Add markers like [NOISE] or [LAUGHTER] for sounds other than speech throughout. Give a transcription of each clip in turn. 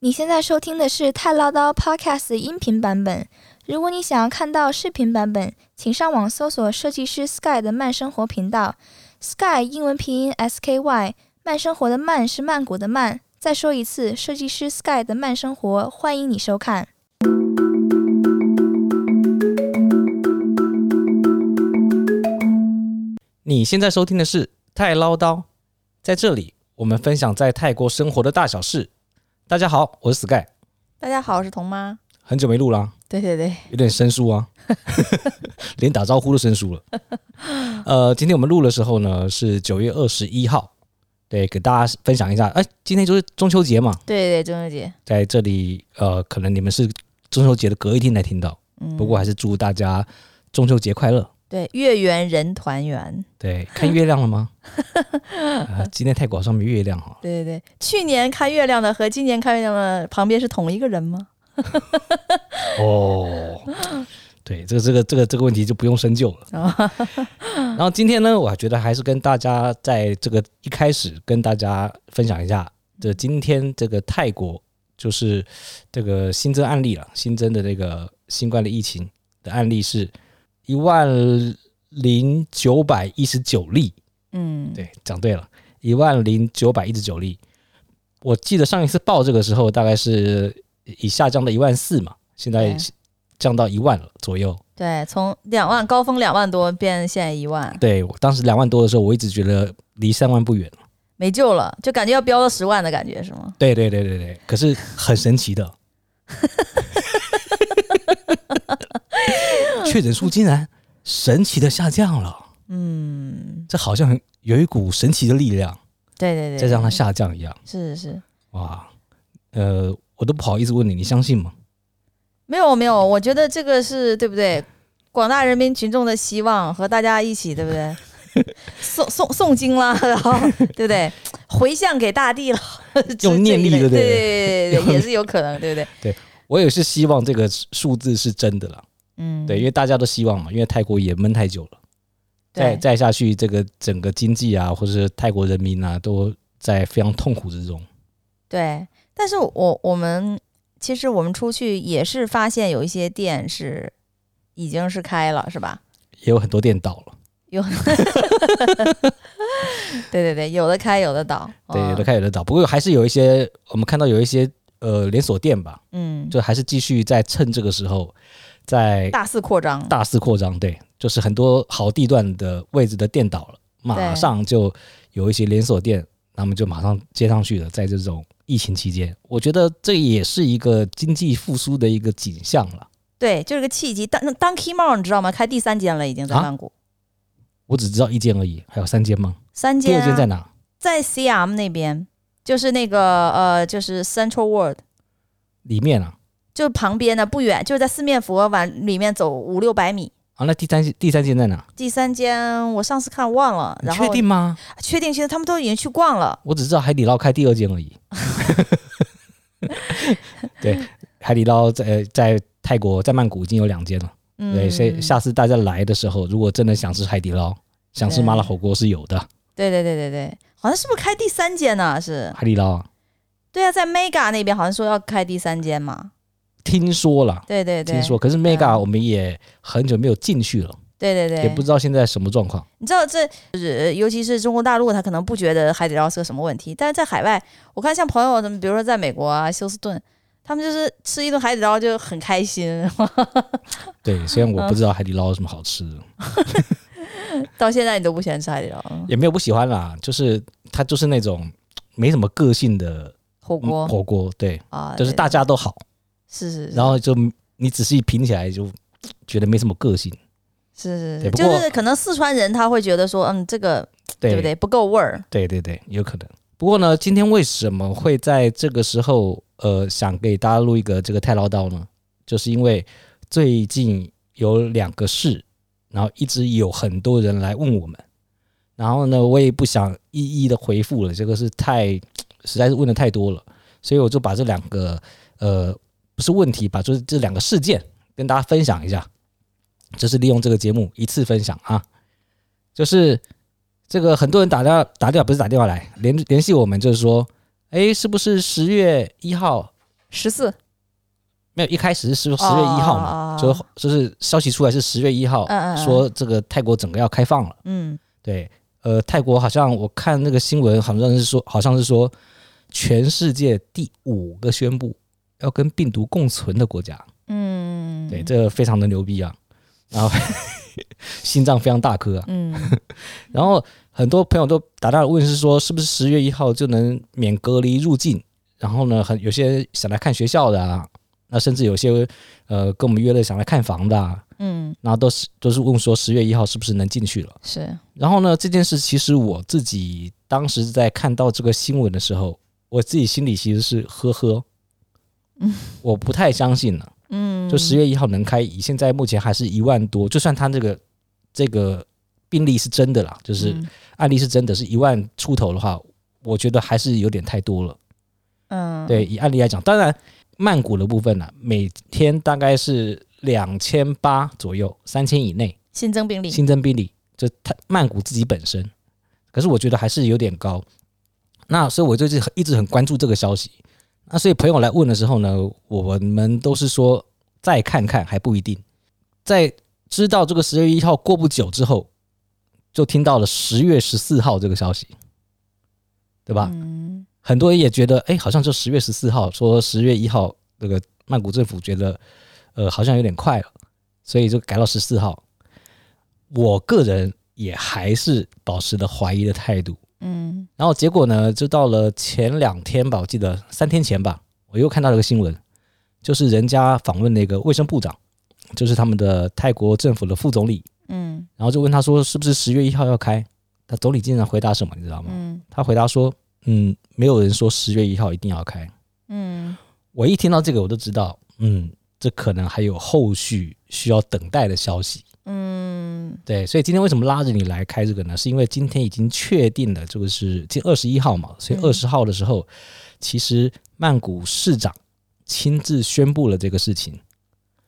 你现在收听的是太唠叨 Podcast 音频版本。如果你想要看到视频版本，请上网搜索设计师 Sky 的慢生活频道。Sky 英文拼音 S K Y，慢生活的慢是曼谷的慢。再说一次，设计师 Sky 的慢生活，欢迎你收看。你现在收听的是太唠叨，在这里我们分享在泰国生活的大小事。大家好，我是 Sky。大家好，我是童妈。很久没录了啊，对对对，有点生疏啊，[LAUGHS] 连打招呼都生疏了。[LAUGHS] 呃，今天我们录的时候呢是九月二十一号，对，给大家分享一下。哎，今天就是中秋节嘛，对对，中秋节在这里，呃，可能你们是中秋节的隔一天来听到，嗯，不过还是祝大家中秋节快乐。对，月圆人团圆。对，看月亮了吗？呃、[LAUGHS] 今天泰国上面月亮哈。对对对，去年看月亮的和今年看月亮的旁边是同一个人吗？[LAUGHS] 哦，对，这个这个这个这个问题就不用深究了。[LAUGHS] 然后今天呢，我觉得还是跟大家在这个一开始跟大家分享一下，这今天这个泰国就是这个新增案例了，新增的这个新冠的疫情的案例是。一万零九百一十九例，嗯，对，讲对了，一万零九百一十九例。我记得上一次报这个时候，大概是已下降到一万四嘛，现在降到一万了左右。对，从两万高峰两万多变现在一万。对，我当时两万多的时候，我一直觉得离三万不远了，没救了，就感觉要飙到十万的感觉是吗？对对对对对，可是很神奇的。[LAUGHS] 确诊数竟然神奇的下降了，嗯，这好像有一股神奇的力量，对对对，在让它下降一样，是是是，哇，呃，我都不好意思问你，你相信吗？没有没有，我觉得这个是对不对？广大人民群众的希望和大家一起，对不对？[LAUGHS] 诵诵诵经了，然后对不对？回向给大地了，[LAUGHS] 用念力的，对对对对，也是有可能，对不对？对，我也是希望这个数字是真的了。嗯，对，因为大家都希望嘛，因为泰国也闷太久了，再再下去，这个整个经济啊，或者是泰国人民啊，都在非常痛苦之中。对，但是我我们其实我们出去也是发现有一些店是已经是开了，是吧？也有很多店倒了，有，[LAUGHS] 对对对，有的开，有的倒，对，有的开，有的倒。不过还是有一些，我们看到有一些呃连锁店吧，嗯，就还是继续在趁这个时候。在大肆扩张，大肆扩张，对，就是很多好地段的位置的店倒了，马上就有一些连锁店，他们就马上接上去了。在这种疫情期间，我觉得这也是一个经济复苏的一个景象了。对，就是个契机。当 Donkey Mall 你知道吗？开第三间了，已经在曼谷。我只知道一间而已，还有三间吗？三间。第二间在哪？在 CM 那边，就是那个呃，就是 Central World 里面啊。就旁边的不远，就在四面佛往里面走五六百米。啊，那第三间第三间在哪？第三间我上次看忘了。然后确定吗？确定，现在他们都已经去逛了。我只知道海底捞开第二间而已。[LAUGHS] 对，海底捞在在泰国在曼谷已经有两间了。嗯、对，所以下次大家来的时候，如果真的想吃海底捞，想吃麻辣火锅是有的。对对对对对，好像是不是开第三间呢？是海底捞啊？对啊，在 Mega 那边好像说要开第三间嘛。听说了，对对对，听说。可是 Mega 我们也很久没有进去了，对对对，也不知道现在什么状况。你知道这，就是尤其是中国大陆，他可能不觉得海底捞是个什么问题，但是在海外，我看像朋友他们，比如说在美国啊，休斯顿，他们就是吃一顿海底捞就很开心。[LAUGHS] [LAUGHS] 对，虽然我不知道海底捞有什么好吃的，到现在你都不喜欢吃海底捞，也没有不喜欢啦，就是它就是那种没什么个性的火锅，火锅对啊，就是大家都好。是是，然后就你仔细品起来，就觉得没什么个性。是是是，就是可能四川人他会觉得说，嗯，这个对，对不对？不够味儿。对对对，有可能。不过呢，今天为什么会在这个时候，呃，想给大家录一个这个太唠叨呢？就是因为最近有两个事，然后一直有很多人来问我们，然后呢，我也不想一一的回复了，这个是太实在是问的太多了，所以我就把这两个呃。不是问题吧，就是这两个事件跟大家分享一下，就是利用这个节目一次分享啊，就是这个很多人打电话打电话不是打电话来联联系我们，就是说，哎，是不是十月一号？十四。没有，一开始是十十月一号嘛，就就是消息出来是十月一号，说这个泰国整个要开放了。嗯，对，呃，泰国好像我看那个新闻，好像是说，好像是说全世界第五个宣布要跟病毒共存的国家。嗯，对，这个非常的牛逼啊，然后 [LAUGHS] 心脏非常大颗啊。嗯，[LAUGHS] 然后很多朋友都打电话问是说，是不是十月一号就能免隔离入境？然后呢，很有些想来看学校的啊。那甚至有些呃跟我们约了想来看房的，啊，嗯，然后都是都是问说十月一号是不是能进去了？是。然后呢，这件事其实我自己当时在看到这个新闻的时候，我自己心里其实是呵呵，嗯，[LAUGHS] 我不太相信了，嗯，就十月一号能开，以现在目前还是一万多，就算他这个这个病例是真的啦，就是案例是真的是一万出头的话，我觉得还是有点太多了，嗯，对，以案例来讲，当然。曼谷的部分呢、啊，每天大概是两千八左右，三千以内新增病例，新增病例就它曼谷自己本身，可是我觉得还是有点高。那所以我就一直很关注这个消息。那所以朋友来问的时候呢，我们都是说再看看还不一定。在知道这个十月一号过不久之后，就听到了十月十四号这个消息，对吧？嗯。很多人也觉得，哎，好像就十月十四号说十月一号，这个曼谷政府觉得，呃，好像有点快了，所以就改到十四号。我个人也还是保持了怀疑的态度，嗯。然后结果呢，就到了前两天吧，我记得三天前吧，我又看到了个新闻，就是人家访问那个卫生部长，就是他们的泰国政府的副总理，嗯。然后就问他说，是不是十月一号要开？他总理竟然回答什么，你知道吗？嗯。他回答说。嗯，没有人说十月一号一定要开。嗯，我一听到这个，我就知道，嗯，这可能还有后续需要等待的消息。嗯，对，所以今天为什么拉着你来开这个呢？是因为今天已经确定了，这个是今天二十一号嘛，所以二十号的时候，其实曼谷市长亲自宣布了这个事情。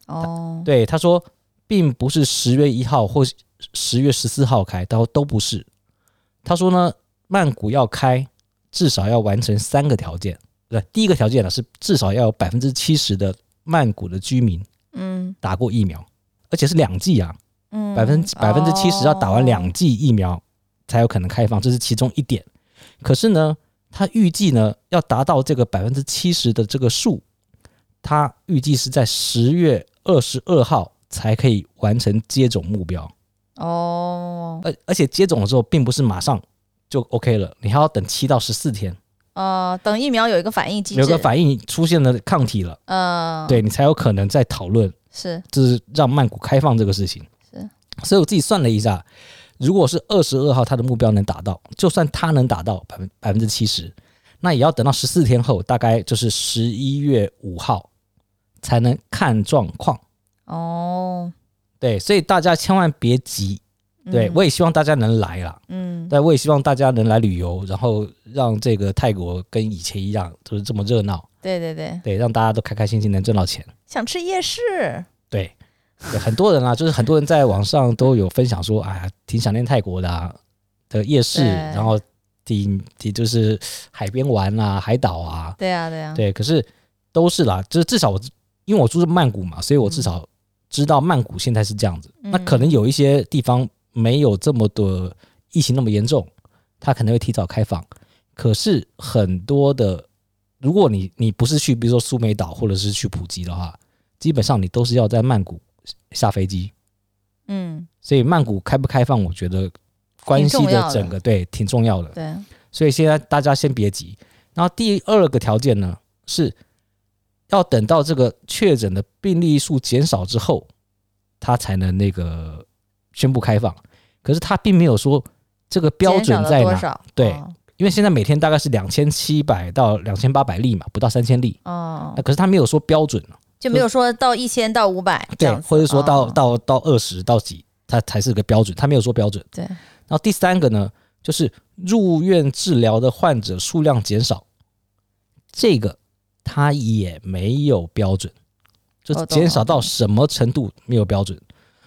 哦，对，他说，并不是十月一号或十月十四号开，都都不是。他说呢，曼谷要开。至少要完成三个条件，对，第一个条件呢是至少要有百分之七十的曼谷的居民，嗯，打过疫苗，而且是两剂啊，嗯，百分百分之七十要打完两剂疫苗才有可能开放，这是其中一点。可是呢，他预计呢要达到这个百分之七十的这个数，他预计是在十月二十二号才可以完成接种目标。哦，而而且接种的时候并不是马上。就 OK 了，你还要等七到十四天，呃，等疫苗有一个反应机制，有个反应出现了抗体了，嗯、呃，对你才有可能再讨论，是，就是让曼谷开放这个事情，是，所以我自己算了一下，如果是二十二号他的目标能达到，就算他能达到百分百分之七十，那也要等到十四天后，大概就是十一月五号才能看状况，哦，对，所以大家千万别急。对，我也希望大家能来啦。嗯，但我也希望大家能来旅游，然后让这个泰国跟以前一样，就是这么热闹。对对对，对，让大家都开开心心能挣到钱。想吃夜市？[LAUGHS] 很多人啊，就是很多人在网上都有分享说，哎呀，挺想念泰国的啊的夜市，然后挺挺就是海边玩啊，海岛啊。对啊，对啊。对，可是都是啦，就是至少我因为我住在曼谷嘛，所以我至少知道曼谷现在是这样子。嗯、那可能有一些地方。没有这么多疫情那么严重，它可能会提早开放。可是很多的，如果你你不是去，比如说苏梅岛或者是去普吉的话，基本上你都是要在曼谷下飞机。嗯，所以曼谷开不开放，我觉得关系的整个对挺重要的。对，所以现在大家先别急。然后第二个条件呢，是要等到这个确诊的病例数减少之后，他才能那个宣布开放。可是他并没有说这个标准在哪，对，因为现在每天大概是两千七百到两千八百例嘛，不到三千例。哦，那可是他没有说标准，就没有说到一千到五百，对，或者说到到到二十到几，它才是个标准，它没有说标准。对，然后第三个呢，就是入院治疗的患者数量减少，这个它也没有标准，就减少到什么程度没有标准，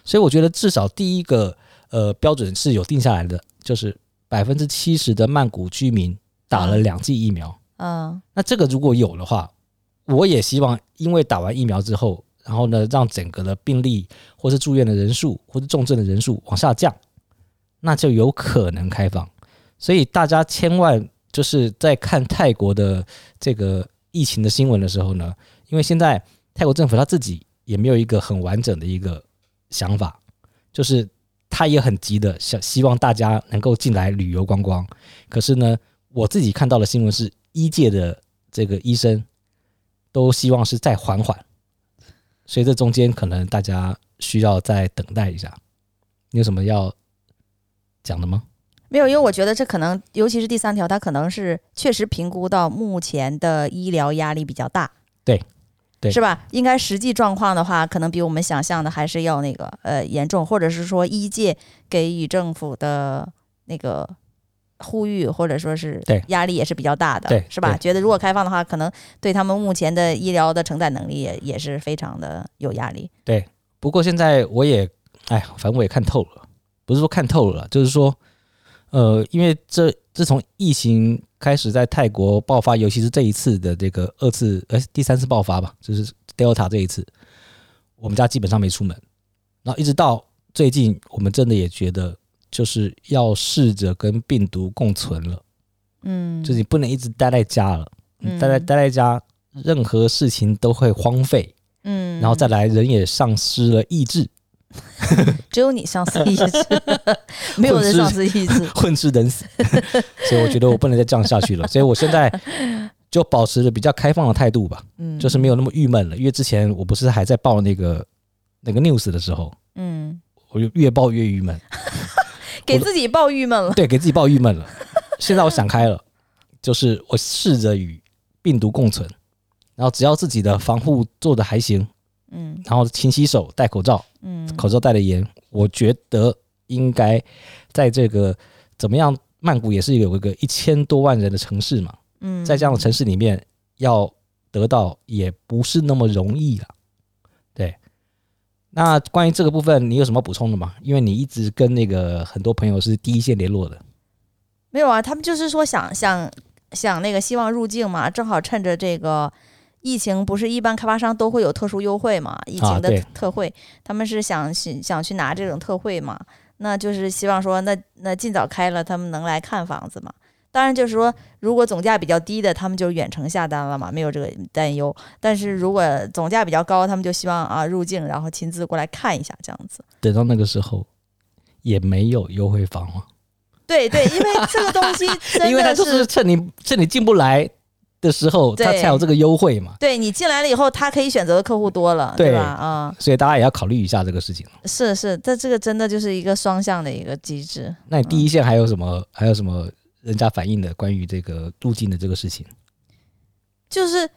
所以我觉得至少第一个。呃，标准是有定下来的，就是百分之七十的曼谷居民打了两剂疫苗。嗯，那这个如果有的话，我也希望，因为打完疫苗之后，然后呢，让整个的病例或是住院的人数或是重症的人数往下降，那就有可能开放。所以大家千万就是在看泰国的这个疫情的新闻的时候呢，因为现在泰国政府他自己也没有一个很完整的一个想法，就是他也很急的想希望大家能够进来旅游观光。可是呢，我自己看到的新闻是，医界的这个医生。都希望是再缓缓，所以这中间可能大家需要再等待一下。你有什么要讲的吗？没有，因为我觉得这可能，尤其是第三条，它可能是确实评估到目前的医疗压力比较大，对，对，是吧？应该实际状况的话，可能比我们想象的还是要那个呃严重，或者是说医界给予政府的那个。呼吁或者说是压力也是比较大的，对，是吧？觉得如果开放的话，可能对他们目前的医疗的承载能力也也是非常的有压力。对，不过现在我也，哎，反正我也看透了，不是说看透了，就是说，呃，因为这自从疫情开始在泰国爆发，尤其是这一次的这个二次，呃，第三次爆发吧，就是 Delta 这一次，我们家基本上没出门，然后一直到最近，我们真的也觉得。就是要试着跟病毒共存了，嗯，就是你不能一直待在家了，嗯，待在待在家，任何事情都会荒废，嗯，然后再来人也丧失了意志，[LAUGHS] 只有你丧失意志，[LAUGHS] 没有人丧失意志，混吃 [LAUGHS] 等死，所以我觉得我不能再这样下去了，所以我现在就保持着比较开放的态度吧，嗯，就是没有那么郁闷了，因为之前我不是还在报那个那个 news 的时候，嗯，我就越报越郁闷。给自己报郁闷了，对，给自己报郁闷了。现在我想开了，就是我试着与病毒共存，然后只要自己的防护做的还行，嗯，然后勤洗手、戴口罩，嗯，口罩戴的严，我觉得应该在这个怎么样？曼谷也是有一个一千多万人的城市嘛，嗯，在这样的城市里面要得到也不是那么容易了。那关于这个部分，你有什么补充的吗？因为你一直跟那个很多朋友是第一线联络的。没有啊，他们就是说想想想那个希望入境嘛，正好趁着这个疫情，不是一般开发商都会有特殊优惠嘛？疫情的特惠，啊、他们是想想想去拿这种特惠嘛？那就是希望说那，那那尽早开了，他们能来看房子嘛？当然，就是说，如果总价比较低的，他们就远程下单了嘛，没有这个担忧。但是如果总价比较高，他们就希望啊入境，然后亲自过来看一下，这样子。等到那个时候，也没有优惠房了。对对，因为这个东西 [LAUGHS] 真的，因为他就是趁你趁你进不来的时候，他才有这个优惠嘛。对，你进来了以后，他可以选择的客户多了，对，对吧？啊，所以大家也要考虑一下这个事情。是是，这这个真的就是一个双向的一个机制。那你第一线还有什么？嗯、还有什么？人家反映的关于这个入境的这个事情，就是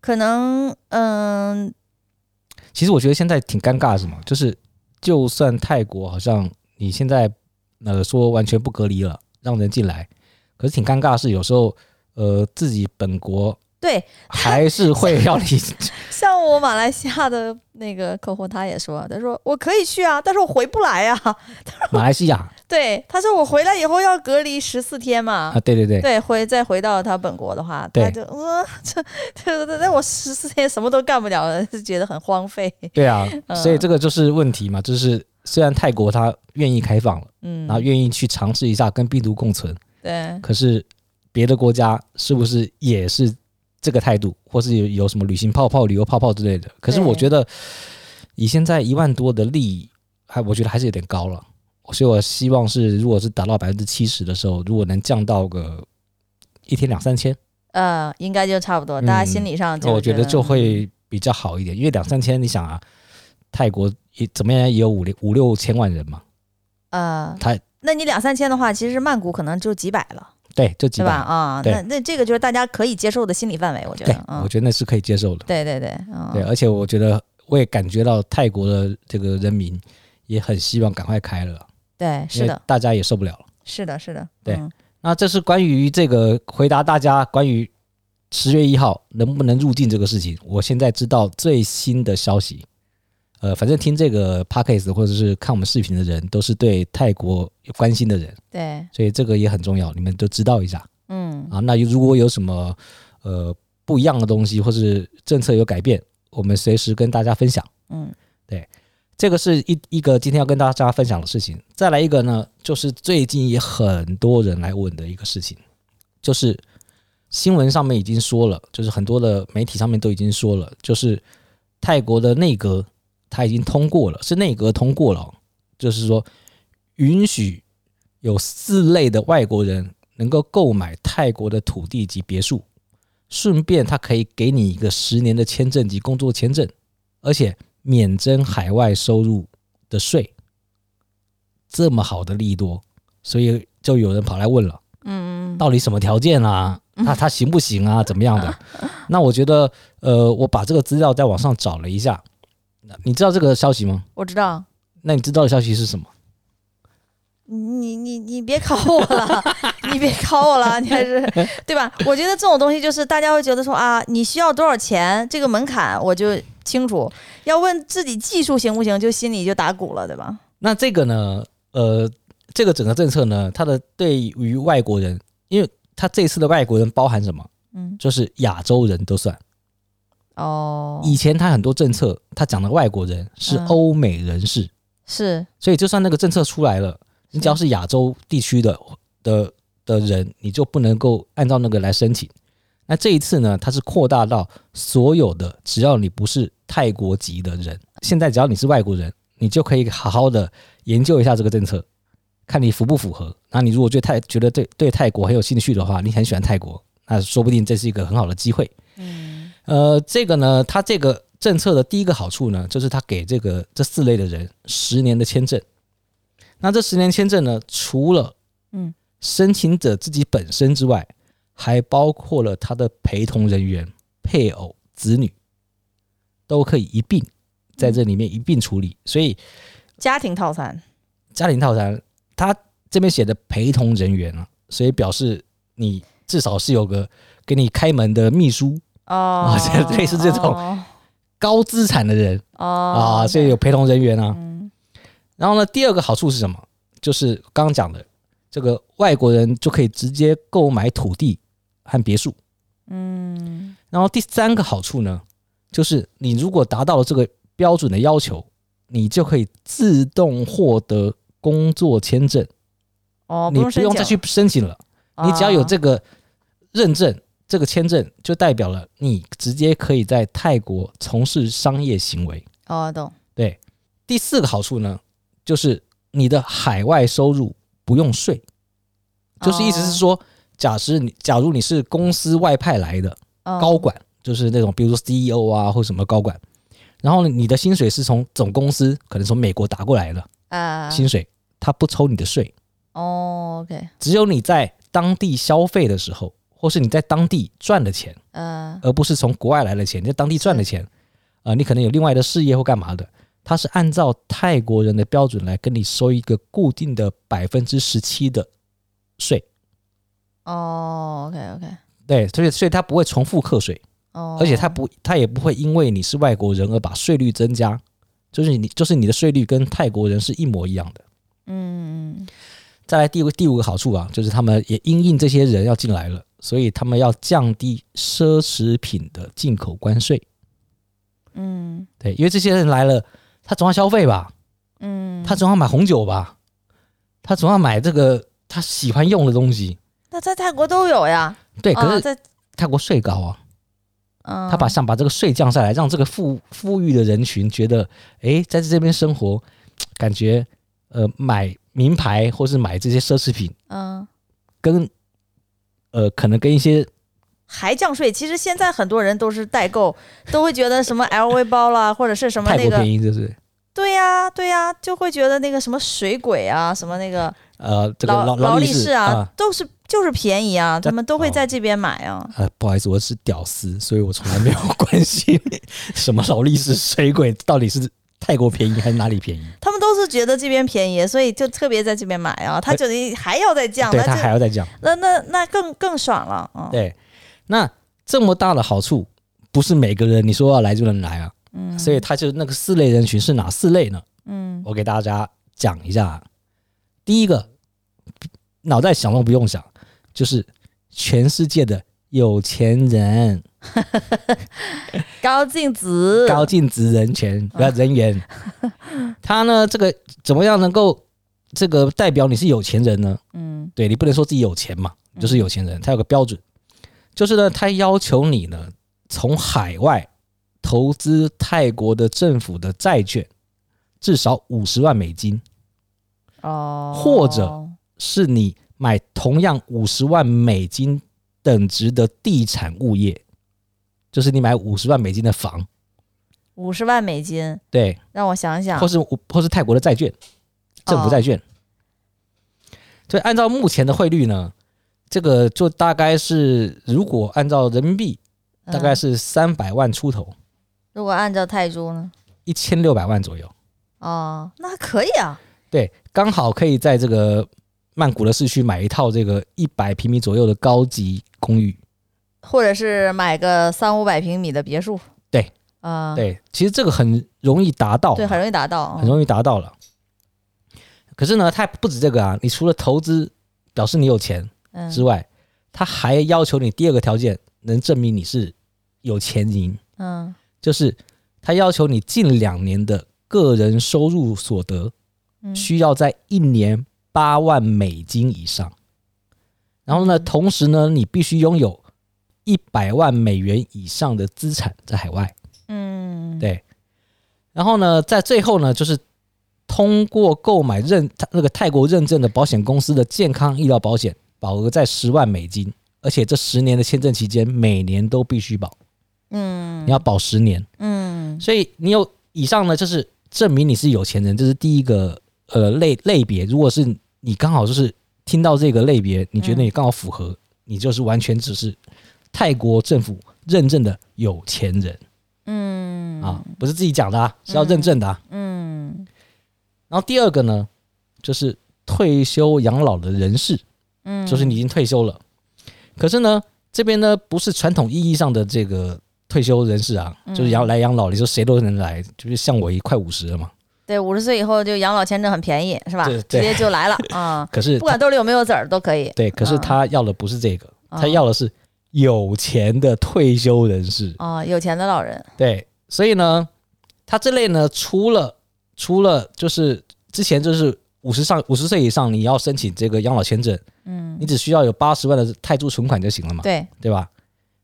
可能嗯，其实我觉得现在挺尴尬，是吗？就是就算泰国好像你现在呃说完全不隔离了，让人进来，可是挺尴尬，是有时候呃自己本国。对，还是会要你。[LAUGHS] 像我马来西亚的那个客户，他也说，他说我可以去啊，但是我回不来啊。马来西亚。对，他说我回来以后要隔离十四天嘛。啊，对对对。对，回再回到他本国的话，他就呃，这这这，那我十四天什么都干不了了，就觉得很荒废。对啊，所以这个就是问题嘛，就是虽然泰国他愿意开放了，嗯，然后愿意去尝试一下跟病毒共存，对，可是别的国家是不是也是？这个态度，或是有有什么旅行泡泡、旅游泡泡之类的，可是我觉得以现在一万多的利益，还我觉得还是有点高了。所以我希望是，如果是达到百分之七十的时候，如果能降到个一天两三千，呃，应该就差不多。大家心理上就，我觉得就会比较好一点，因为两三千，你想啊，泰国也怎么样也有五六五六千万人嘛，呃，他那你两三千的话，其实曼谷可能就几百了。对，就几百啊，那那这个就是大家可以接受的心理范围，我觉得，我觉得那是可以接受的。对对对，对，而且我觉得我也感觉到泰国的这个人民也很希望赶快开了。对，是的，大家也受不了了。是的，是的。对，那这是关于这个回答大家关于十月一号能不能入境这个事情，我现在知道最新的消息。呃，反正听这个 podcast 或者是看我们视频的人，都是对泰国有关心的人，对，所以这个也很重要，你们都知道一下。嗯，啊，那如果有什么呃不一样的东西，或是政策有改变，我们随时跟大家分享。嗯，对，这个是一一个今天要跟大家分享的事情。再来一个呢，就是最近也很多人来问的一个事情，就是新闻上面已经说了，就是很多的媒体上面都已经说了，就是泰国的内阁他已经通过了，是内阁通过了，就是说允许有四类的外国人能够购买泰国的土地及别墅。顺便，他可以给你一个十年的签证及工作签证，而且免征海外收入的税，这么好的利多，所以就有人跑来问了，嗯，到底什么条件啊？那他行不行啊？怎么样的？[LAUGHS] 那我觉得，呃，我把这个资料在网上找了一下，你知道这个消息吗？我知道。那你知道的消息是什么？你你你别考我了，[LAUGHS] 你别考我了，你还是对吧？我觉得这种东西就是大家会觉得说啊，你需要多少钱，这个门槛我就清楚。要问自己技术行不行，就心里就打鼓了，对吧？那这个呢，呃，这个整个政策呢，它的对于外国人，因为它这次的外国人包含什么？嗯，就是亚洲人都算。哦，以前他很多政策，他讲的外国人是欧美人士，是，所以就算那个政策出来了。你只要是亚洲地区的的的人，你就不能够按照那个来申请。那这一次呢，它是扩大到所有的，只要你不是泰国籍的人，现在只要你是外国人，你就可以好好的研究一下这个政策，看你符不符合。那你如果对泰觉得对对泰国很有兴趣的话，你很喜欢泰国，那说不定这是一个很好的机会。嗯，呃，这个呢，它这个政策的第一个好处呢，就是它给这个这四类的人十年的签证。那这十年签证呢，除了嗯。申请者自己本身之外，还包括了他的陪同人员、配偶、子女，都可以一并在这里面一并处理。所以家庭套餐，家庭套餐，他这边写的陪同人员啊，所以表示你至少是有个给你开门的秘书哦，[LAUGHS] 类似这种高资产的人。哦啊，所以有陪同人员啊。然后呢，第二个好处是什么？就是刚刚讲的，这个外国人就可以直接购买土地和别墅。嗯。然后第三个好处呢，就是你如果达到了这个标准的要求，你就可以自动获得工作签证。哦，你不用再去申请了，你只要有这个认证，这个签证就代表了你直接可以在泰国从事商业行为。哦，懂。对，第四个好处呢？就是你的海外收入不用税，就是意思是说，假设你假如你是公司外派来的高管，就是那种比如说 CEO 啊或什么高管，然后你的薪水是从总公司可能从美国打过来的啊，薪水他不抽你的税。哦，OK，只有你在当地消费的时候，或是你在当地赚的钱，嗯，而不是从国外来的钱，你在当地赚的钱，啊，你可能有另外的事业或干嘛的。他是按照泰国人的标准来跟你收一个固定的百分之十七的税。哦，OK OK，对，所以所以他不会重复课税，哦，而且他不他也不会因为你是外国人而把税率增加，就是你就是你的税率跟泰国人是一模一样的。嗯，再来第五第五个好处啊，就是他们也因应这些人要进来了，所以他们要降低奢侈品的进口关税。嗯，对，因为这些人来了。他总要消费吧，嗯，他总要买红酒吧，他总要买这个他喜欢用的东西。那在泰国都有呀，对，可是在泰国税高啊，嗯，他把想把这个税降下来，让这个富富裕的人群觉得，哎，在这边生活，感觉呃买名牌或是买这些奢侈品，嗯，跟呃可能跟一些。还降税？其实现在很多人都是代购，[LAUGHS] 都会觉得什么 LV 包啦，或者是什么那个便宜，就是对呀、啊，对呀、啊，就会觉得那个什么水鬼啊，什么那个呃，这个劳劳力士啊，啊都是就是便宜啊，他们都会在这边买啊。呃，不好意思，我是屌丝，所以我从来没有关心什么劳力士、水鬼到底是泰国便宜还是哪里便宜。他们都是觉得这边便宜，所以就特别在这边买啊。他觉得还要再降，对他还要再降，那那那更更爽了啊。对。那这么大的好处，不是每个人你说要来就能来啊。嗯，所以他就那个四类人群是哪四类呢？嗯，我给大家讲一下。第一个，脑袋想都不用想，就是全世界的有钱人。[LAUGHS] 高净值，高净值人权不要人员，[LAUGHS] 他呢这个怎么样能够这个代表你是有钱人呢？嗯，对你不能说自己有钱嘛，就是有钱人，他有个标准，就是呢，他要求你呢从海外投资泰国的政府的债券至少五十万美金，哦，或者是你买同样五十万美金等值的地产物业。就是你买五十万美金的房，五十万美金，对，让我想想，或是或是泰国的债券，政府债券，所以按照目前的汇率呢，这个就大概是如果按照人民币，大概是三百万出头，如果按照泰铢呢，一千六百万左右，哦，那还可以啊，对，刚好可以在这个曼谷的市区买一套这个一百平米左右的高级公寓。或者是买个三五百平米的别墅，对，啊、呃，对，其实这个很容易达到，对，很容易达到，很容易达到了。可是呢，它不止这个啊，你除了投资表示你有钱之外，他、嗯、还要求你第二个条件，能证明你是有钱人，嗯，就是他要求你近两年的个人收入所得需要在一年八万美金以上，然后呢，同时呢，你必须拥有。一百万美元以上的资产在海外，嗯，对。然后呢，在最后呢，就是通过购买认那个泰国认证的保险公司的健康医疗保险，保额在十万美金，而且这十年的签证期间，每年都必须保，嗯，你要保十年，嗯。所以你有以上呢，就是证明你是有钱人，这是第一个呃类类别。如果是你刚好就是听到这个类别，你觉得你刚好符合，你就是完全只是。泰国政府认证的有钱人，嗯啊，不是自己讲的啊，是要认证的啊，嗯。然后第二个呢，就是退休养老的人士，嗯，就是你已经退休了，可是呢，这边呢不是传统意义上的这个退休人士啊，就是养来养老，你说谁都能来，就是像我一快五十了嘛，对，五十岁以后就养老签证很便宜，是吧？直接就来了啊。[LAUGHS] 可是不管兜里有没有子儿都可以。对，可是他要的不是这个，他要的是。有钱的退休人士啊，有钱的老人对，所以呢，他这类呢，除了除了就是之前就是五十上五十岁以上，你要申请这个养老签证，嗯，你只需要有八十万的泰铢存款就行了嘛，对对吧？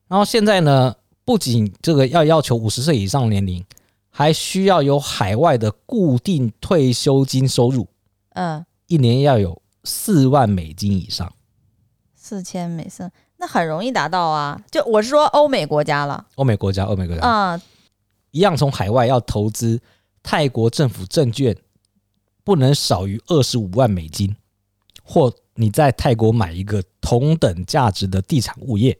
然后现在呢，不仅这个要要求五十岁以上年龄，还需要有海外的固定退休金收入，嗯，一年要有四万美金以上，四千美金。那很容易达到啊！就我是说欧美国家了，欧美国家，欧美国家啊，嗯、一样从海外要投资泰国政府证券，不能少于二十五万美金，或你在泰国买一个同等价值的地产物业，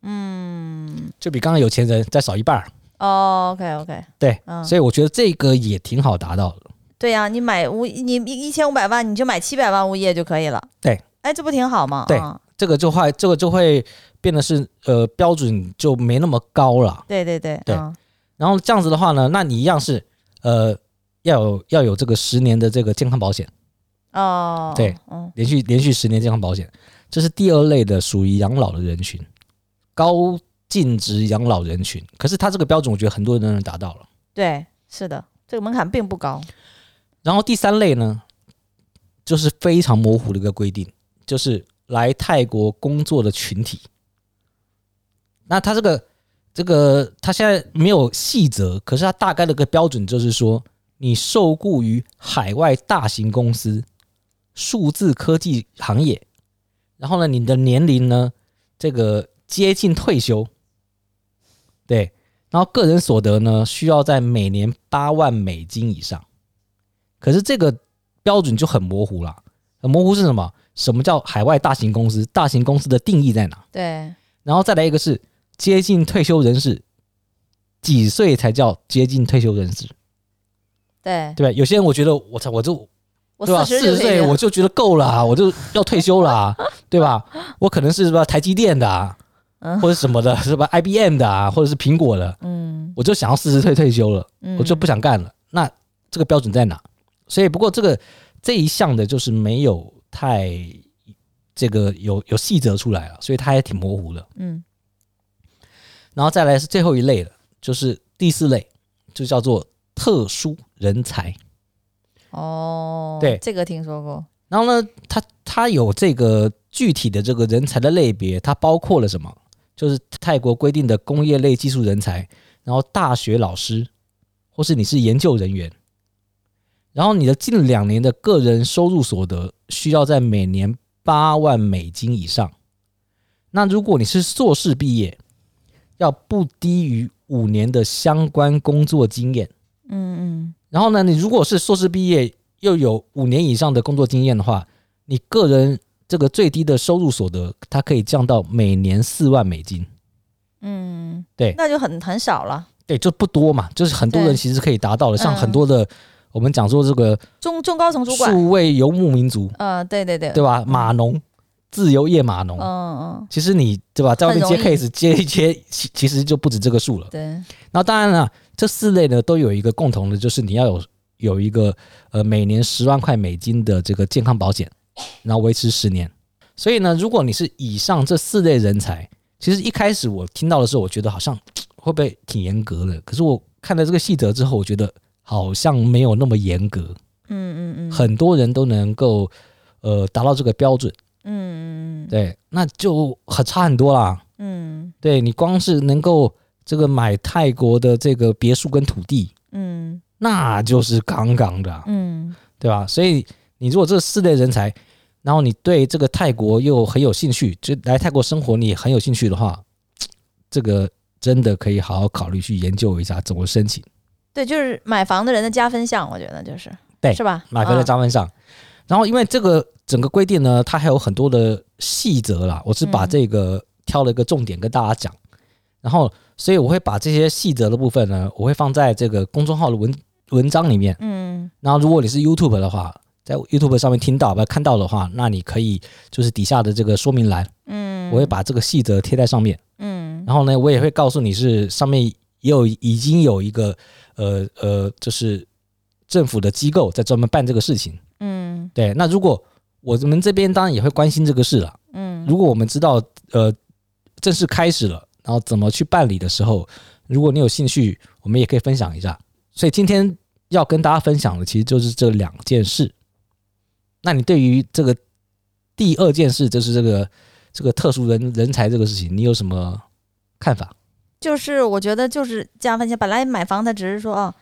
嗯，就比刚刚有钱人再少一半儿。哦，OK OK，对，嗯、所以我觉得这个也挺好达到的。对呀、啊，你买物，你一千五百万，你就买七百万物业就可以了。对，哎，这不挺好吗？对。嗯这个就会，这个就会变得是呃标准就没那么高了。对对对对。然后这样子的话呢，那你一样是呃要有要有这个十年的这个健康保险。哦。对，嗯，连续连续十年健康保险，这是第二类的属于养老的人群，高净值养老人群。可是他这个标准，我觉得很多人都能达到了。对，是的，这个门槛并不高。然后第三类呢，就是非常模糊的一个规定，就是。来泰国工作的群体，那他这个这个他现在没有细则，可是他大概的个标准就是说，你受雇于海外大型公司、数字科技行业，然后呢，你的年龄呢，这个接近退休，对，然后个人所得呢，需要在每年八万美金以上，可是这个标准就很模糊了，很模糊是什么？什么叫海外大型公司？大型公司的定义在哪？对，然后再来一个是接近退休人士，几岁才叫接近退休人士？对，对吧？有些人我觉得我操，我就对吧四十岁我就觉得够了，[LAUGHS] 我就要退休了，对吧？我可能是什么台积电的，或者什么的，是吧？IBM 的啊，或者是苹果的，嗯，我就想要四十岁退休了，我就不想干了。那这个标准在哪？所以不过这个这一项的就是没有。太这个有有细则出来了，所以它也挺模糊的。嗯，然后再来是最后一类的，就是第四类，就叫做特殊人才。哦，对，这个听说过。然后呢，它它有这个具体的这个人才的类别，它包括了什么？就是泰国规定的工业类技术人才，然后大学老师，或是你是研究人员，然后你的近两年的个人收入所得需要在每年八万美金以上。那如果你是硕士毕业，要不低于五年的相关工作经验。嗯嗯。然后呢，你如果是硕士毕业，又有五年以上的工作经验的话，你个人这个最低的收入所得，它可以降到每年四万美金。嗯，对，那就很很少了。对，就不多嘛，就是很多人其实可以达到的，像很多的、嗯、我们讲说这个中中高层主管，数位游牧民族，呃，对对对，对吧？码农，自由业码农，嗯嗯，其实你对吧，在外面接 case 接一接，其其实就不止这个数了。对，然后当然了，这四类呢都有一个共同的，就是你要有。有一个呃每年十万块美金的这个健康保险，然后维持十年。所以呢，如果你是以上这四类人才，其实一开始我听到的时候，我觉得好像 [TSK] 会不会挺严格的？可是我看了这个细则之后，我觉得好像没有那么严格。嗯嗯嗯，很多人都能够呃达到这个标准。嗯嗯对，那就很差很多啦。嗯，对你光是能够这个买泰国的这个别墅跟土地，嗯。那就是杠杠的，嗯，对吧？所以你如果这四类人才，然后你对这个泰国又很有兴趣，就来泰国生活你也很有兴趣的话，[TSK] 这个真的可以好好考虑去研究一下怎么申请。对，就是买房的人的加分项，我觉得就是对，是吧？买房的加分项。然后因为这个整个规定呢，它还有很多的细则啦，我是把这个挑了一个重点跟大家讲，然后所以我会把这些细则的部分呢，我会放在这个公众号的文。文章里面，嗯，然后如果你是 YouTube 的话，在 YouTube 上面听到不看到的话，那你可以就是底下的这个说明栏，嗯，我会把这个细则贴在上面，嗯，然后呢，我也会告诉你是上面也有已经有一个呃呃，就是政府的机构在专门办这个事情，嗯，对，那如果我们这边当然也会关心这个事了，嗯，如果我们知道呃正式开始了，然后怎么去办理的时候，如果你有兴趣，我们也可以分享一下。所以今天要跟大家分享的，其实就是这两件事。那你对于这个第二件事，就是这个这个特殊人人才这个事情，你有什么看法？就是我觉得就是加分项。本来买房，他只是说哦，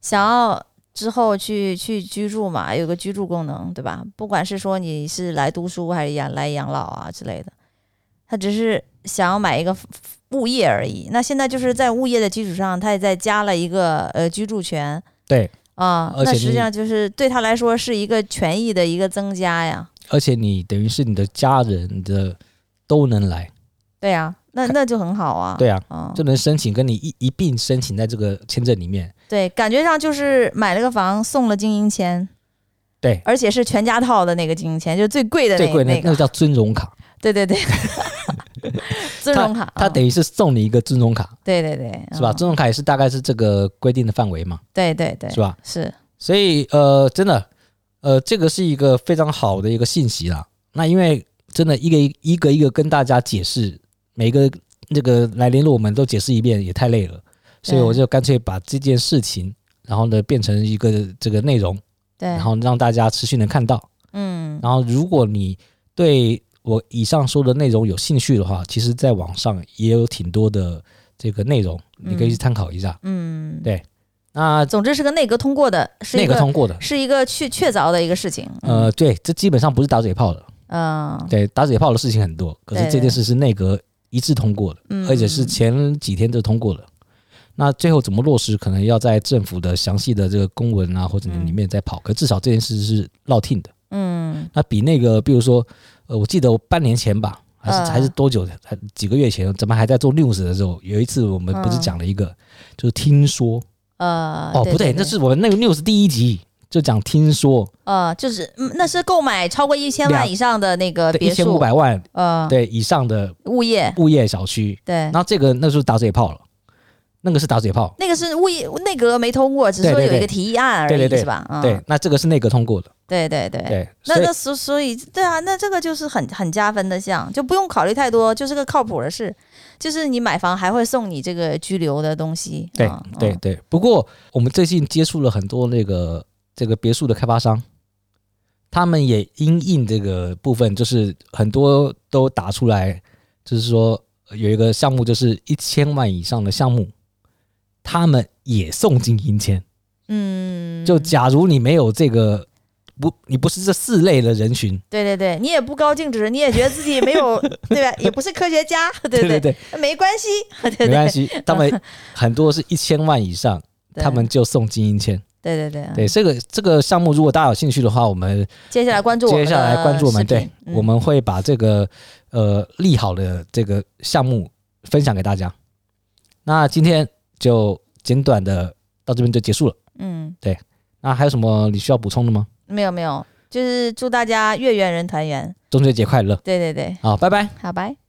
想要之后去去居住嘛，有个居住功能，对吧？不管是说你是来读书还是养来养老啊之类的，他只是想要买一个。物业而已，那现在就是在物业的基础上，他也在加了一个呃居住权，对啊，那实际上就是对他来说是一个权益的一个增加呀。而且你等于是你的家人的都能来，对呀、啊，那那就很好啊。对啊，嗯、就能申请跟你一一并申请在这个签证里面。对，感觉上就是买了个房送了经营签，对，而且是全家套的那个经营签，就是最贵的那个、最贵的那个、那个叫尊荣卡。对对对。[LAUGHS] [LAUGHS] 尊荣卡，他等于是送你一个尊荣卡，对对对，是吧？尊荣卡也是大概是这个规定的范围嘛，对对对，是吧？是，所以呃，真的，呃，这个是一个非常好的一个信息啦。那因为真的一个一个一个跟大家解释，每个那个来联络我们都解释一遍也太累了，所以我就干脆把这件事情，然后呢变成一个这个内容，对，然后让大家持续能看到，嗯，然后如果你对。我以上说的内容有兴趣的话，其实在网上也有挺多的这个内容，你可以去参考一下。嗯，对。那总之是个内阁通过的，是内阁通过的，是一个确确凿的一个事情。呃，对，这基本上不是打嘴炮的。嗯，对，打嘴炮的事情很多，可是这件事是内阁一致通过的，而且是前几天就通过了。那最后怎么落实，可能要在政府的详细的这个公文啊，或者里面再跑。可至少这件事是落听的。嗯，那比那个，比如说。呃，我记得我半年前吧，还是还是多久？还几个月前，咱们还在做 news 的时候，有一次我们不是讲了一个，嗯、就是听说，呃，哦，不对，那是我们那个 news 第一集就讲听说，呃，就是嗯，那是购买超过一千万以上的那个别墅，一千五百万，呃，对以上的物业。物业小区，对，然后这个那时候打嘴炮了。那个是打嘴炮，那个是物业内阁没通过，只是说有一个提议案而已，对对对。是吧？嗯、对，那这个是内阁通过的。对对对对，那那所所以对啊，那这个就是很很加分的项，就不用考虑太多，就是个靠谱的事。就是你买房还会送你这个居留的东西。对、嗯、对对。不过我们最近接触了很多那个这个别墅的开发商，他们也因应这个部分，就是很多都打出来，就是说有一个项目就是一千万以上的项目，他们也送经营签。嗯，就假如你没有这个。不，你不是这四类的人群。对对对，你也不高净值，你也觉得自己没有，[LAUGHS] 对吧？也不是科学家，对对对，没关系，对对没关系。他们 [LAUGHS] 很多是一千万以上，他们就送精英签。对对对，对这个这个项目，如果大家有兴趣的话，我们接下来关注我们，接下来关注我们，对，嗯、我们会把这个呃利好的这个项目分享给大家。那今天就简短的到这边就结束了。嗯，对。那还有什么你需要补充的吗？没有没有，就是祝大家月圆人团圆，中秋节快乐。对对对，好，拜拜，好拜。